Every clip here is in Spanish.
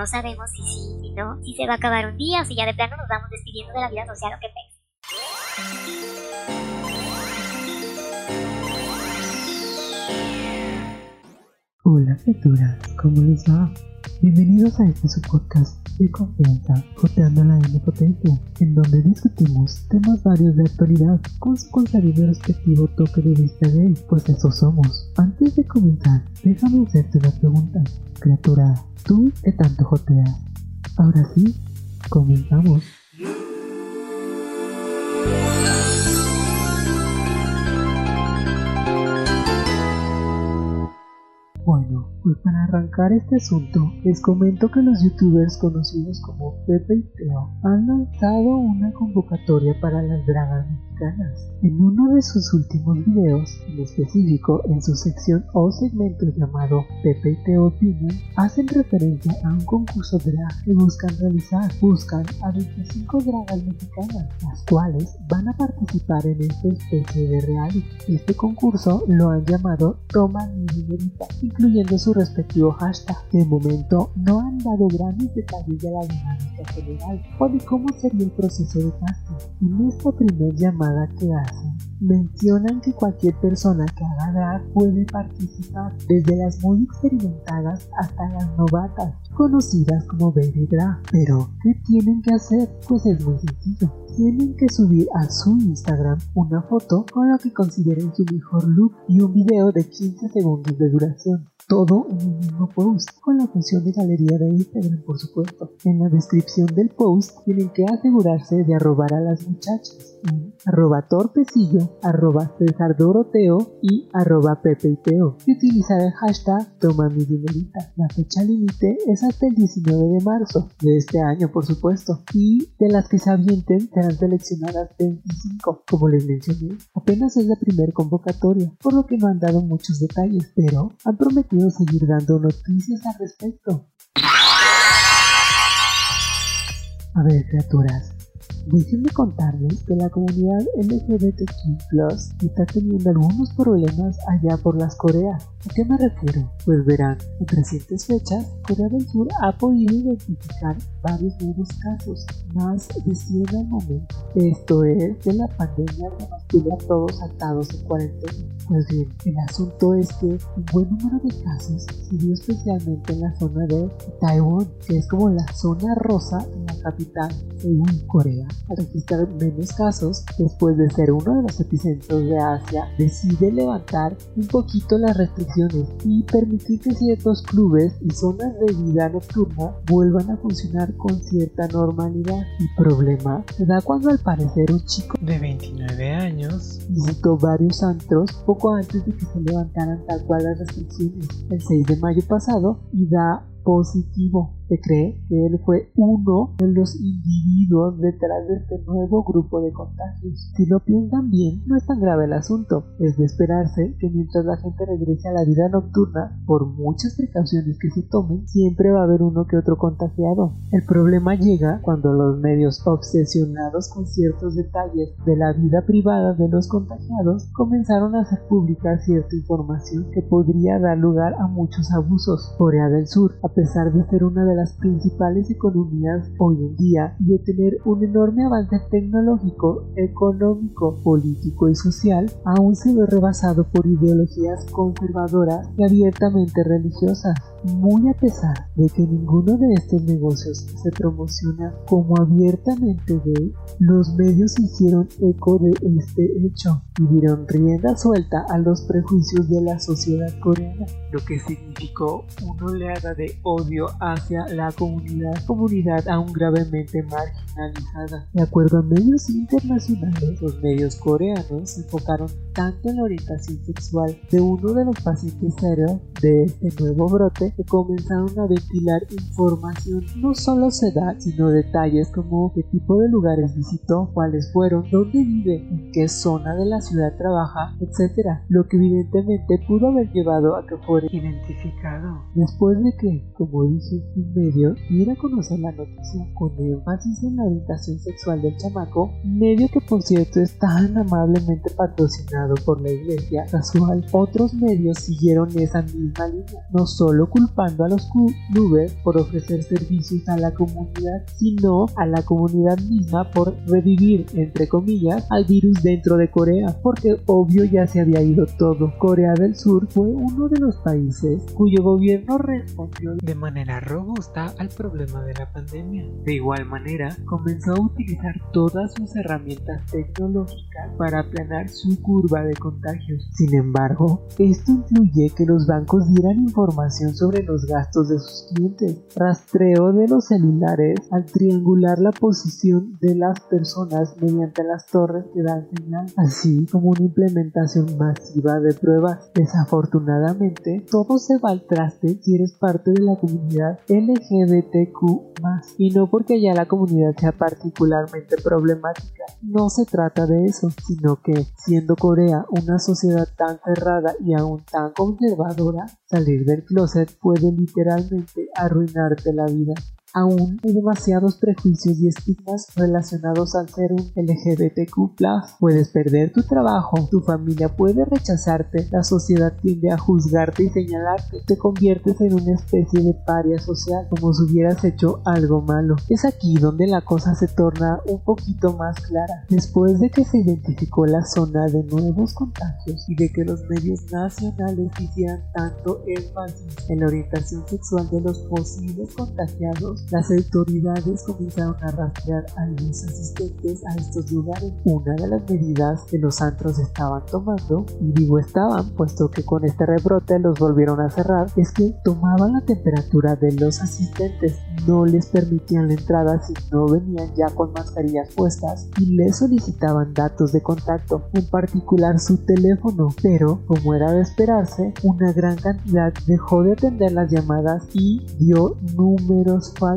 no sabemos si sí, si no, si se va a acabar un día o si ya de plano nos vamos despidiendo de la vida social o qué pez. Hola criaturas, ¿cómo les va? Bienvenidos a este su podcast de confianza, Joteando la N Potencia, en donde discutimos temas varios de actualidad con su contrario respectivo toque de vista él, pues eso somos. Antes de comenzar, déjame hacerte una pregunta. Criatura, ¿tú qué tanto joteas? Ahora sí, comenzamos. Bueno, pues para arrancar este asunto, les comento que los youtubers conocidos como Pepe y Teo han lanzado una convocatoria para las dragas mexicanas. En uno de sus últimos videos, en específico en su sección o segmento llamado Pepe y Teo Opinion, hacen referencia a un concurso drag que buscan realizar. Buscan a 25 dragas mexicanas, las cuales van a participar en esta especie de reality. Este concurso lo han llamado Toma mi dinerita, incluyendo su respectivo hashtag. De momento no han dado grandes detalles de la dinámica general o de cómo sería el proceso de casting. En esta primera llamada que hacen, mencionan que cualquier persona que haga drag puede participar, desde las muy experimentadas hasta las novatas, conocidas como baby drag. Pero, ¿qué tienen que hacer? Pues es muy sencillo. Tienen que subir a su Instagram una foto con lo que consideren su mejor look y un video de 15 segundos de duración todo en el mismo post, con la función de galería de Instagram por supuesto. En la descripción del post tienen que asegurarse de arrobar a las muchachas en arroba torpecillo, arroba César Doroteo y arroba Pepe y utilizar el hashtag toma mi dinerita. La fecha límite es hasta el 19 de marzo de este año por supuesto y de las que se avienten serán seleccionadas 25 como les mencioné. Apenas es la primera convocatoria por lo que no han dado muchos detalles pero han prometido seguir dando noticias al respecto. A ver, criaturas, Déjenme contarles que la comunidad LGBTQ está teniendo algunos problemas allá por las Coreas. ¿A qué me refiero? Pues verán, en recientes fechas, Corea del Sur ha podido identificar varios nuevos casos, más de 100 al momento. Esto es de la pandemia que nos tiene a todos atados en cuarentena. Pues bien, el asunto es que un buen número de casos se dio especialmente en la zona de Taiwán, que es como la zona rosa en la capital, Seúl, Corea. Al registrar menos casos, después de ser uno de los epicentros de Asia, decide levantar un poquito las restricciones y permitir que ciertos clubes y zonas de vida nocturna vuelvan a funcionar con cierta normalidad. El problema se da cuando al parecer un chico de 29 años visitó varios antros poco antes de que se levantaran tal cual las restricciones el 6 de mayo pasado y da positivo. Se cree que él fue uno de los individuos detrás de este nuevo grupo de contagios. Si lo piensan bien, no es tan grave el asunto. Es de esperarse que mientras la gente regrese a la vida nocturna, por muchas precauciones que se tomen, siempre va a haber uno que otro contagiado. El problema llega cuando los medios obsesionados con ciertos detalles de la vida privada de los contagiados comenzaron a hacer pública cierta información que podría dar lugar a muchos abusos. Corea del Sur, a pesar de ser una de las principales economías hoy en día y de tener un enorme avance tecnológico, económico, político y social, aún se ve rebasado por ideologías conservadoras y abiertamente religiosas muy a pesar de que ninguno de estos negocios se promociona como abiertamente gay, los medios hicieron eco de este hecho y dieron rienda suelta a los prejuicios de la sociedad coreana, lo que significó una oleada de odio hacia la comunidad, comunidad aún gravemente marginalizada. De acuerdo a medios internacionales, los medios coreanos se enfocaron tanto en la orientación sexual de uno de los pacientes serios de este nuevo brote que comenzaron a ventilar información no solo su edad, sino detalles como qué tipo de lugares visitó, cuáles fueron, dónde vive, en qué zona de la ciudad trabaja, etc. Lo que evidentemente pudo haber llevado a que fuera identificado. Después de que, como dije, medio diera a conocer la noticia con énfasis en la orientación sexual del chamaco, medio que por cierto es tan amablemente patrocinado por la iglesia casual, otros medios siguieron esa misma línea, no solo culpando a los clubes por ofrecer servicios a la comunidad, sino a la comunidad misma por revivir, entre comillas, al virus dentro de Corea, porque obvio ya se había ido todo. Corea del Sur fue uno de los países cuyo gobierno respondió de manera robusta al problema de la pandemia. De igual manera, comenzó a utilizar todas sus herramientas tecnológicas para aplanar su curva de contagios. Sin embargo, esto incluye que los bancos dieran información sobre los gastos de sus clientes, rastreo de los celulares al triangular la posición de las personas mediante las torres que dan señal, así como una implementación masiva de pruebas. Desafortunadamente, todo se va al traste si eres parte de la comunidad LGBTQ y no porque ya la comunidad sea particularmente problemática. No se trata de eso, sino que, siendo Corea una sociedad tan cerrada y aún tan conservadora, salir del closet puede literalmente arruinarte la vida. Aún hay demasiados prejuicios y estigmas relacionados al ser un LGBTQ+. Puedes perder tu trabajo, tu familia puede rechazarte, la sociedad tiende a juzgarte y señalarte. Te conviertes en una especie de paria social, como si hubieras hecho algo malo. Es aquí donde la cosa se torna un poquito más clara. Después de que se identificó la zona de nuevos contagios y de que los medios nacionales hicieran tanto énfasis en la orientación sexual de los posibles contagiados, las autoridades comenzaron a rastrear a los asistentes a estos lugares. Una de las medidas que los antros estaban tomando, y digo estaban, puesto que con este rebrote los volvieron a cerrar, es que tomaban la temperatura de los asistentes, no les permitían la entrada si no venían ya con mascarillas puestas y les solicitaban datos de contacto, en particular su teléfono, pero como era de esperarse, una gran cantidad dejó de atender las llamadas y dio números falsos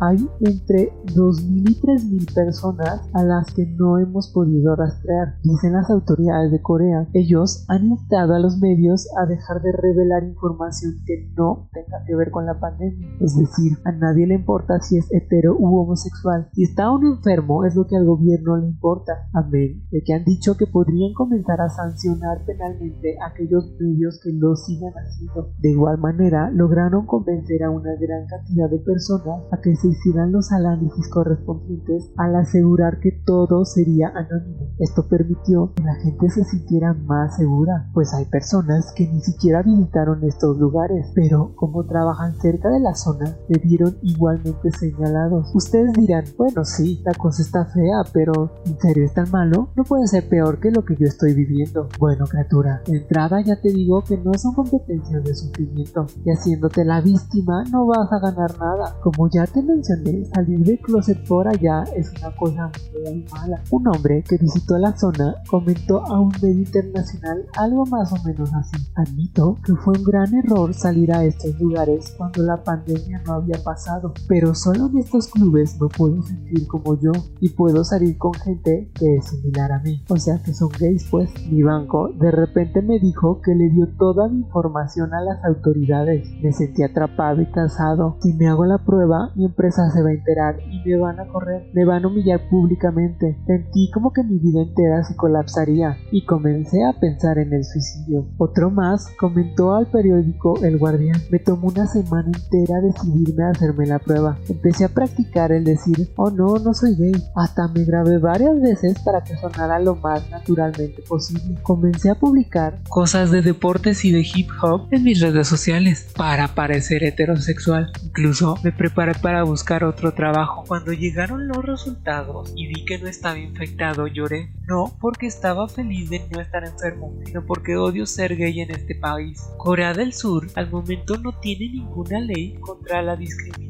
hay entre 2.000 y 3.000 personas a las que no hemos podido rastrear, dicen las autoridades de Corea. Ellos han invitado a los medios a dejar de revelar información que no tenga que ver con la pandemia. Es decir, a nadie le importa si es hetero u homosexual. Si está uno enfermo es lo que al gobierno le importa. Amén. De que han dicho que podrían comenzar a sancionar penalmente a aquellos medios que lo sigan haciendo. De igual manera, lograron convencer a una gran cantidad de personas a que se hicieran los análisis correspondientes al asegurar que todo sería anónimo. Esto permitió que la gente se sintiera más segura, pues hay personas que ni siquiera visitaron estos lugares, pero como trabajan cerca de la zona, se vieron igualmente señalados. Ustedes dirán, bueno sí, la cosa está fea, pero ¿en serio es tan malo? No puede ser peor que lo que yo estoy viviendo. Bueno, criatura, de entrada ya te digo que no son competencias de sufrimiento, y haciéndote la víctima no vas a ganar nada. Como ya te mencioné, salir de closet por allá es una cosa muy mala. Un hombre que visitó la zona comentó a un medio internacional algo más o menos así. Admito que fue un gran error salir a estos lugares cuando la pandemia no había pasado, pero solo en estos clubes me puedo sentir como yo y puedo salir con gente que es similar a mí. O sea que son gays pues. Mi banco de repente me dijo que le dio toda mi información a las autoridades. Me sentí atrapado y cansado. Si me hago la prueba mi empresa se va a enterar y me van a correr, me van a humillar públicamente. Sentí como que mi vida entera se colapsaría y comencé a pensar en el suicidio. Otro más comentó al periódico El Guardián, me tomó una semana entera decidirme a hacerme la prueba. Empecé a practicar el decir, oh no, no soy gay. Hasta me grabé varias veces para que sonara lo más naturalmente posible. Comencé a publicar cosas de deportes y de hip hop en mis redes sociales para parecer heterosexual. Incluso me para buscar otro trabajo. Cuando llegaron los resultados y vi que no estaba infectado, lloré. No porque estaba feliz de no estar enfermo, sino porque odio ser gay en este país. Corea del Sur al momento no tiene ninguna ley contra la discriminación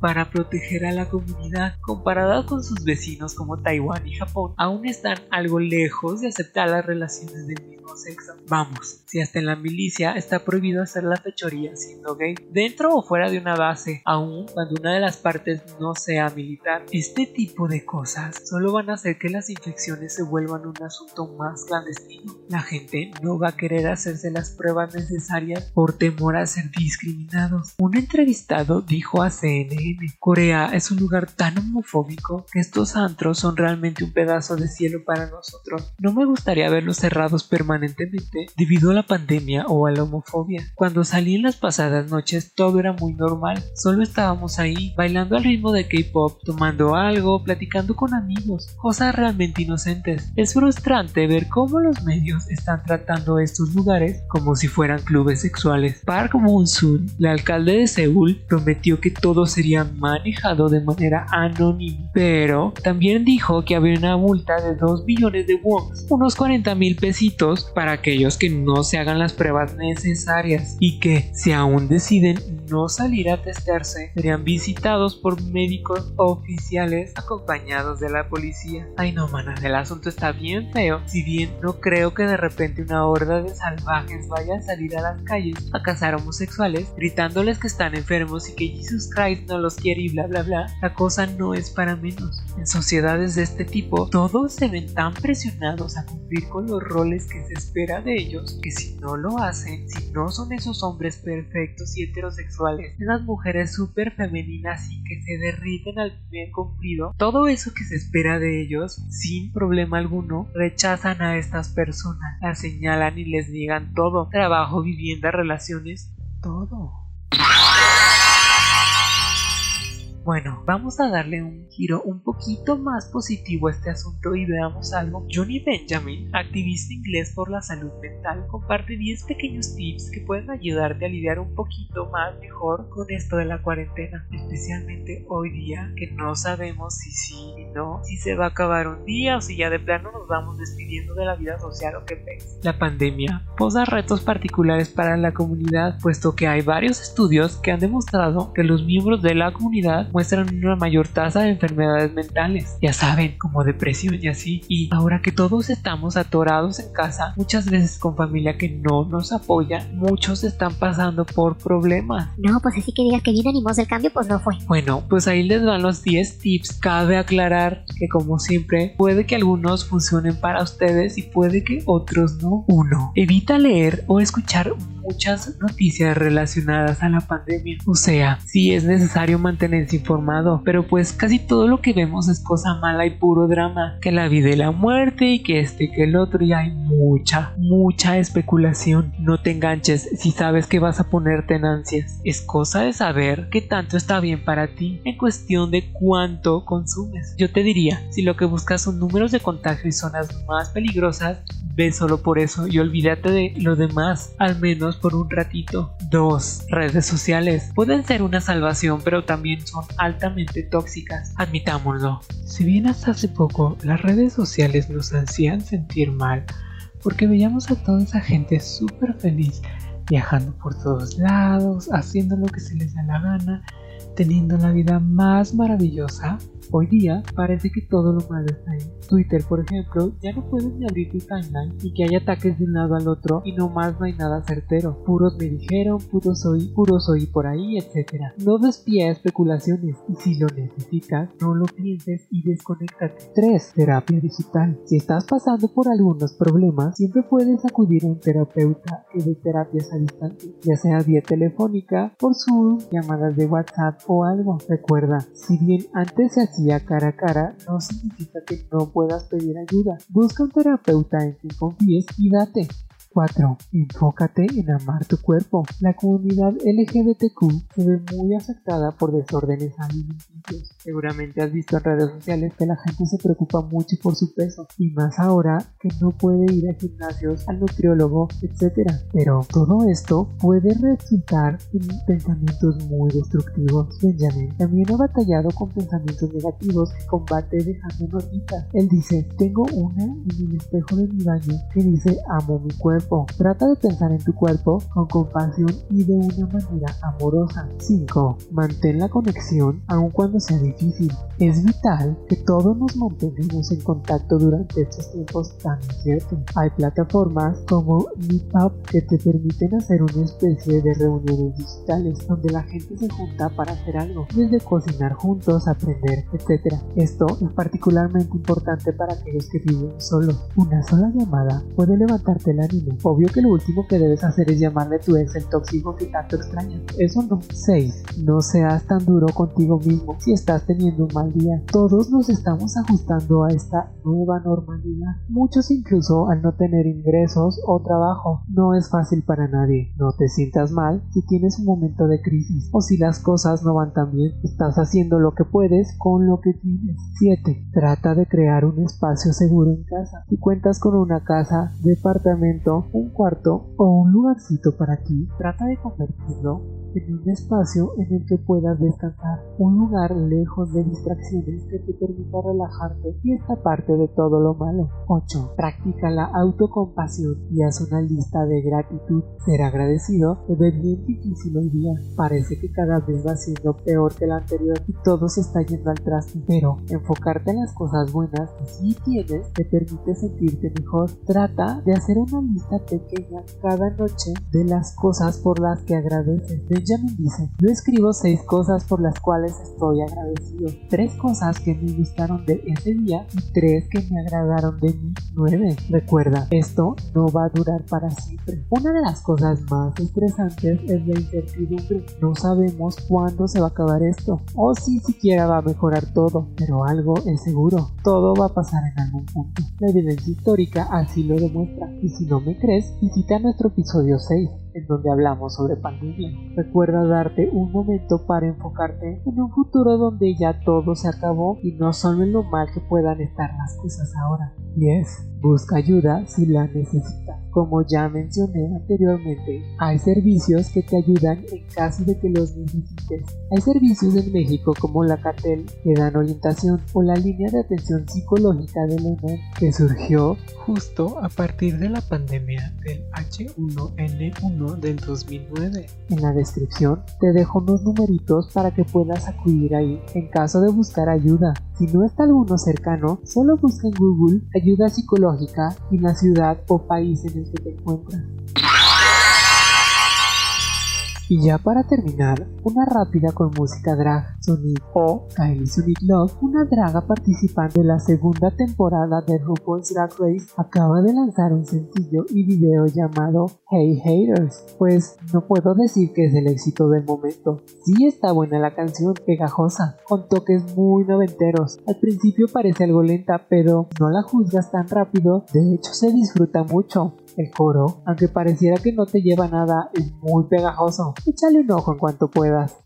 para proteger a la comunidad. Comparada con sus vecinos como Taiwán y Japón, aún están algo lejos de aceptar las relaciones del mismo sexo. Vamos, si hasta en la milicia está prohibido hacer la fechoría siendo gay, dentro o fuera de una base, aun cuando una de las partes no sea militar, este tipo de cosas solo van a hacer que las infecciones se vuelvan un asunto más clandestino. La gente no va a querer hacerse las pruebas necesarias por temor a ser discriminados. Un entrevistado dijo a CNN, Corea es un lugar tan homofóbico que estos antros son realmente un pedazo de cielo para nosotros. No me gustaría verlos cerrados permanentemente debido a la pandemia o a la homofobia. Cuando salí en las pasadas noches todo era muy normal, solo estábamos ahí bailando al ritmo de K-pop, tomando algo, platicando con amigos, cosas realmente inocentes. Es frustrante ver cómo los medios están tratando estos lugares como si fueran clubes sexuales. Park Moon-soon, el alcalde de Seúl, prometió que todo sería manejado de manera anónima, pero también dijo que había una multa de 2 billones de won, unos 40 mil pesitos para aquellos que no se hagan las pruebas necesarias y que si aún deciden no salir a testarse serían visitados por médicos oficiales acompañados de la policía. Ay no, mana, el asunto está bien feo. Si bien no creo que de repente una horda de salvajes vaya a salir a las calles a cazar homosexuales, gritándoles que están enfermos y que Jesus No los quiere y bla bla bla, la cosa no es para menos. En sociedades de este tipo, todos se ven tan presionados a cumplir con los roles que se espera de ellos que si no lo hacen, si no son esos hombres perfectos y heterosexuales, esas mujeres súper femeninas y que se derriten al primer cumplido, todo eso que se espera de ellos, sin problema alguno, rechazan a estas personas, las señalan y les niegan todo, trabajo, vivienda, relaciones, todo. Bueno, vamos a darle un giro un poquito más positivo a este asunto y veamos algo. Johnny Benjamin, activista inglés por la salud mental, comparte 10 pequeños tips que pueden ayudarte a lidiar un poquito más mejor con esto de la cuarentena, especialmente hoy día que no sabemos si sí y no, si se va a acabar un día o si ya de plano nos vamos despidiendo de la vida social o qué ves. La pandemia posa retos particulares para la comunidad, puesto que hay varios estudios que han demostrado que los miembros de la comunidad muestran una mayor tasa de enfermedades mentales, ya saben, como depresión y así. Y ahora que todos estamos atorados en casa, muchas veces con familia que no nos apoya, muchos están pasando por problemas. No, pues así que digas que bien animoso el cambio, pues no fue. Bueno, pues ahí les dan los 10 tips. Cabe aclarar que como siempre, puede que algunos funcionen para ustedes y puede que otros no. Uno, evita leer o escuchar muchas noticias relacionadas a la pandemia. O sea, si es necesario mantenerse informado, pero pues casi todo lo que vemos es cosa mala y puro drama, que la vida y la muerte y que este que el otro y hay mucha, mucha especulación. No te enganches si sabes que vas a ponerte en ansias. Es cosa de saber qué tanto está bien para ti en cuestión de cuánto consumes. Yo te diría, si lo que buscas son números de contagio y zonas más peligrosas, ve solo por eso y olvídate de lo demás, al menos por un ratito. 2. Redes sociales pueden ser una salvación, pero también son altamente tóxicas, admitámoslo. Si bien hasta hace poco las redes sociales nos hacían sentir mal, porque veíamos a toda esa gente súper feliz, viajando por todos lados, haciendo lo que se les da la gana, teniendo la vida más maravillosa, Hoy día parece que todo lo malo está ahí. Twitter, por ejemplo, ya no puedes ni abrir tu timeline y que hay ataques de un lado al otro y no más no hay nada certero. Puros me dijeron, puros soy, puros soy por ahí, etc. No des pie a especulaciones y si lo necesitas, no lo pienses y desconéctate. 3. Terapia digital. Si estás pasando por algunos problemas, siempre puedes acudir a un terapeuta que dé terapias a distancia, ya sea vía telefónica, por Zoom, llamadas de WhatsApp o algo. Recuerda, si bien antes se hacía cara a cara no significa que no puedas pedir ayuda. Busca un terapeuta en quien confíes y date. 4. Enfócate en amar tu cuerpo. La comunidad LGBTQ se ve muy afectada por desórdenes alimenticios. Seguramente has visto en redes sociales que la gente se preocupa mucho por su peso y más ahora que no puede ir a gimnasios, al nutriólogo, etc. Pero todo esto puede resultar en pensamientos muy destructivos. Benjamin también ha batallado con pensamientos negativos que combate dejando notitas. Él dice, tengo una en el espejo de mi baño que dice amo mi cuerpo Trata de pensar en tu cuerpo con compasión y de una manera amorosa. 5. Mantén la conexión aun cuando sea difícil. Es vital que todos nos mantengamos en contacto durante estos tiempos tan inciertos. Hay plataformas como Meetup que te permiten hacer una especie de reuniones digitales donde la gente se junta para hacer algo, desde cocinar juntos, aprender, etc. Esto es particularmente importante para aquellos que viven solos. Una sola llamada puede levantarte el ánimo. Obvio que lo último que debes hacer es llamarle a tu ex el tóxico que tanto extrañas. Eso no. 6. No seas tan duro contigo mismo si estás teniendo un mal día. Todos nos estamos ajustando a esta nueva normalidad. Muchos incluso al no tener ingresos o trabajo. No es fácil para nadie. No te sientas mal si tienes un momento de crisis o si las cosas no van tan bien. Estás haciendo lo que puedes con lo que tienes. 7. Trata de crear un espacio seguro en casa. Si cuentas con una casa, departamento, un cuarto o un lugarcito para ti, trata de convertirlo en un espacio en el que puedas descansar, un lugar lejos de distracciones que te permita relajarte y parte de todo lo malo. 8. Practica la autocompasión y haz una lista de gratitud. Ser agradecido se ve bien difícil hoy día. Parece que cada vez va siendo peor que la anterior y todo se está yendo al traste. Pero enfocarte en las cosas buenas que sí tienes te permite sentirte mejor. Trata de hacer una lista pequeña cada noche de las cosas por las que agradeces. Benjamin dice, yo escribo seis cosas por las cuales estoy agradecido. Tres cosas que me gustaron de ese día y tres que me agradaron de mí. Nueve. Recuerda, esto no va a durar para siempre. Una de las cosas más estresantes es la incertidumbre. No sabemos cuándo se va a acabar esto o si siquiera va a mejorar todo, pero algo es seguro. Todo va a pasar en algún punto. La evidencia histórica así lo demuestra. Y si no me crees, visita nuestro episodio 6 en donde hablamos sobre pandemia. Recuerda darte un momento para enfocarte en un futuro donde ya todo se acabó y no solo en lo mal que puedan estar las cosas ahora. 10. Busca ayuda si la necesitas. Como ya mencioné anteriormente, hay servicios que te ayudan en caso de que los necesites. Hay servicios en México como la CATEL que dan orientación o la línea de atención psicológica de la que surgió justo a partir de la pandemia del H1N1 del 2009. En la descripción te dejo unos numeritos para que puedas acudir ahí en caso de buscar ayuda. Si no está alguno cercano, solo busca en Google ayuda psicológica en la ciudad o país en el que te encuentras. Y ya para terminar, una rápida con música drag, Sonic o Kylie Sonic Love, una draga participante de la segunda temporada de RuPaul's Drag Race, acaba de lanzar un sencillo y video llamado Hey Haters. Pues no puedo decir que es el éxito del momento. Sí está buena la canción, pegajosa, con toques muy noventeros. Al principio parece algo lenta, pero no la juzgas tan rápido, de hecho se disfruta mucho. El coro, aunque pareciera que no te lleva nada, es muy pegajoso. Échale un ojo en cuanto puedas.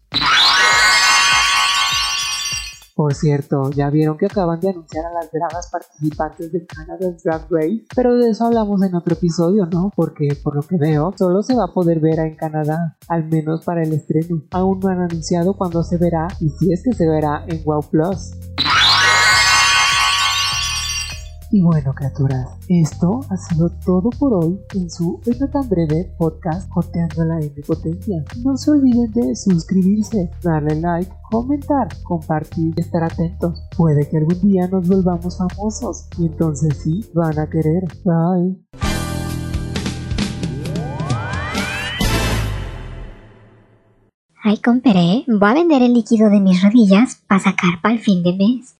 Por cierto, ya vieron que acaban de anunciar a las dragas participantes de Canada Drag Race, pero de eso hablamos en otro episodio, ¿no? Porque por lo que veo, solo se va a poder ver en Canadá, al menos para el estreno. Aún no han anunciado cuándo se verá y si es que se verá en Wow Plus. Y bueno, criaturas, esto ha sido todo por hoy en su no tan breve podcast Joteando la M Potencia. No se olviden de suscribirse, darle like, comentar, compartir y estar atentos. Puede que algún día nos volvamos famosos y entonces sí van a querer. Bye. Ay, comperé, voy a vender el líquido de mis rodillas para sacar para el fin de mes.